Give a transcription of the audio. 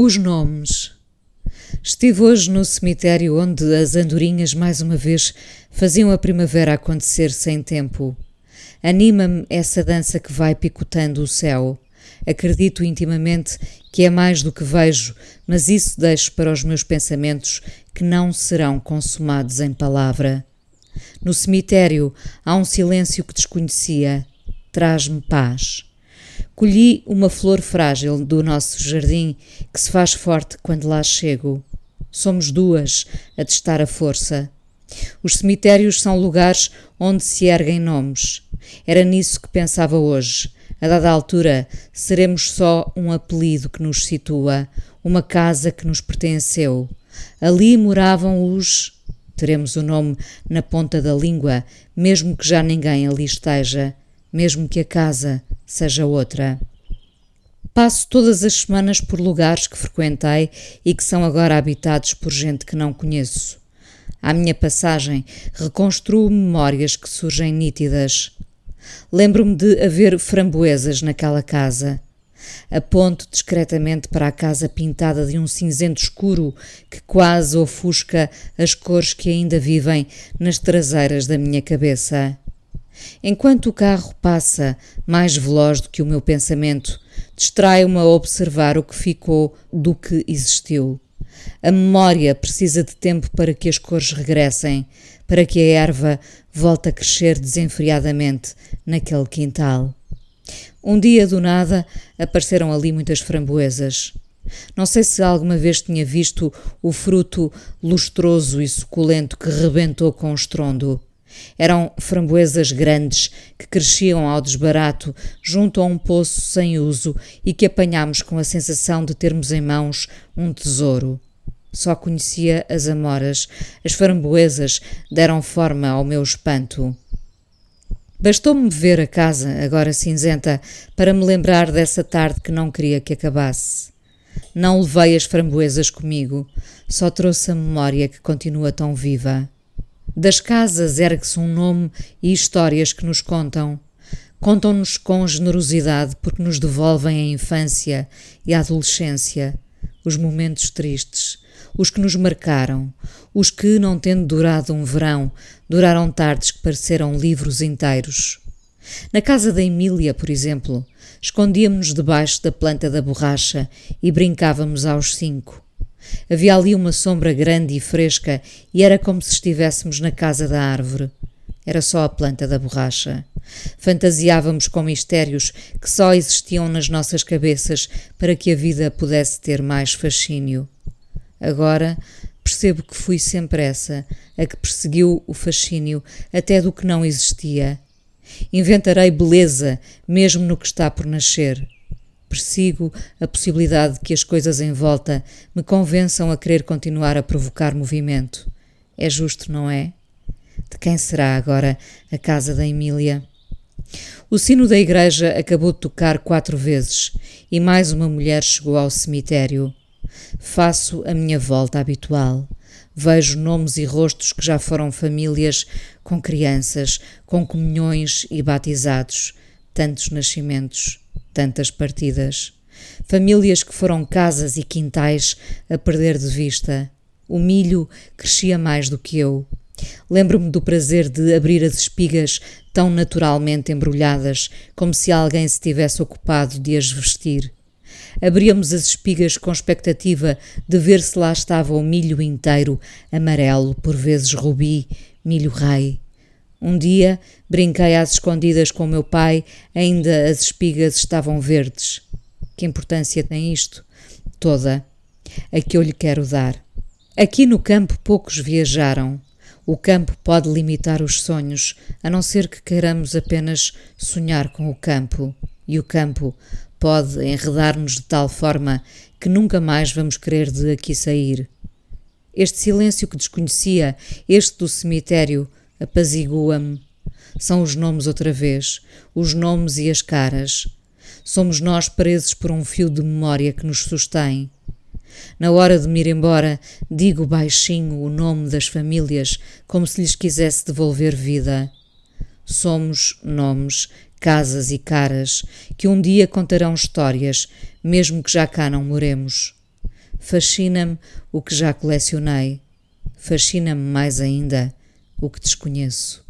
Os nomes. Estive hoje no cemitério onde as andorinhas mais uma vez faziam a primavera acontecer sem tempo. Anima-me essa dança que vai picotando o céu. Acredito intimamente que é mais do que vejo, mas isso deixo para os meus pensamentos que não serão consumados em palavra. No cemitério há um silêncio que desconhecia. Traz-me paz. Colhi uma flor frágil do nosso jardim que se faz forte quando lá chego. Somos duas a testar a força. Os cemitérios são lugares onde se erguem nomes. Era nisso que pensava hoje. A dada altura, seremos só um apelido que nos situa, uma casa que nos pertenceu. Ali moravam os. Teremos o nome na ponta da língua, mesmo que já ninguém ali esteja, mesmo que a casa seja outra. Passo todas as semanas por lugares que frequentei e que são agora habitados por gente que não conheço. À minha passagem, reconstruo memórias que surgem nítidas. Lembro-me de haver framboesas naquela casa. Aponto discretamente para a casa pintada de um cinzento escuro que quase ofusca as cores que ainda vivem nas traseiras da minha cabeça. Enquanto o carro passa, mais veloz do que o meu pensamento, distraio-me a observar o que ficou do que existiu. A memória precisa de tempo para que as cores regressem, para que a erva volte a crescer desenfreadamente naquele quintal. Um dia do nada apareceram ali muitas framboesas. Não sei se alguma vez tinha visto o fruto lustroso e suculento que rebentou com estrondo. Eram framboesas grandes que cresciam ao desbarato junto a um poço sem uso e que apanhámos com a sensação de termos em mãos um tesouro. Só conhecia as amoras, as framboesas deram forma ao meu espanto. Bastou-me ver a casa, agora cinzenta, para me lembrar dessa tarde que não queria que acabasse. Não levei as framboesas comigo, só trouxe a memória que continua tão viva. Das casas ergue-se um nome e histórias que nos contam. Contam-nos com generosidade porque nos devolvem a infância e a adolescência, os momentos tristes, os que nos marcaram, os que, não tendo durado um verão, duraram tardes que pareceram livros inteiros. Na casa da Emília, por exemplo, escondíamos-nos debaixo da planta da borracha e brincávamos aos cinco. Havia ali uma sombra grande e fresca e era como se estivéssemos na casa da árvore. Era só a planta da borracha. Fantasiávamos com mistérios que só existiam nas nossas cabeças para que a vida pudesse ter mais fascínio. Agora percebo que fui sempre essa, a que perseguiu o fascínio até do que não existia. Inventarei beleza mesmo no que está por nascer. Persigo a possibilidade de que as coisas em volta me convençam a querer continuar a provocar movimento. É justo, não é? De quem será agora a casa da Emília? O sino da igreja acabou de tocar quatro vezes e mais uma mulher chegou ao cemitério. Faço a minha volta habitual. Vejo nomes e rostos que já foram famílias com crianças, com comunhões e batizados, tantos nascimentos tantas partidas. Famílias que foram casas e quintais a perder de vista. O milho crescia mais do que eu. Lembro-me do prazer de abrir as espigas tão naturalmente embrulhadas, como se alguém se tivesse ocupado de as vestir. Abríamos as espigas com expectativa de ver se lá estava o milho inteiro, amarelo, por vezes rubi, milho rei. Um dia brinquei às escondidas com meu pai, ainda as espigas estavam verdes. Que importância tem isto? Toda. A que eu lhe quero dar. Aqui no campo poucos viajaram. O campo pode limitar os sonhos, a não ser que queiramos apenas sonhar com o campo. E o campo pode enredar-nos de tal forma que nunca mais vamos querer de aqui sair. Este silêncio que desconhecia, este do cemitério, apazigua-me. São os nomes outra vez, os nomes e as caras. Somos nós presos por um fio de memória que nos sustém. Na hora de me ir embora, digo baixinho o nome das famílias, como se lhes quisesse devolver vida. Somos nomes, casas e caras que um dia contarão histórias, mesmo que já cá não moremos. Fascina-me o que já colecionei. Fascina-me mais ainda o que desconheço.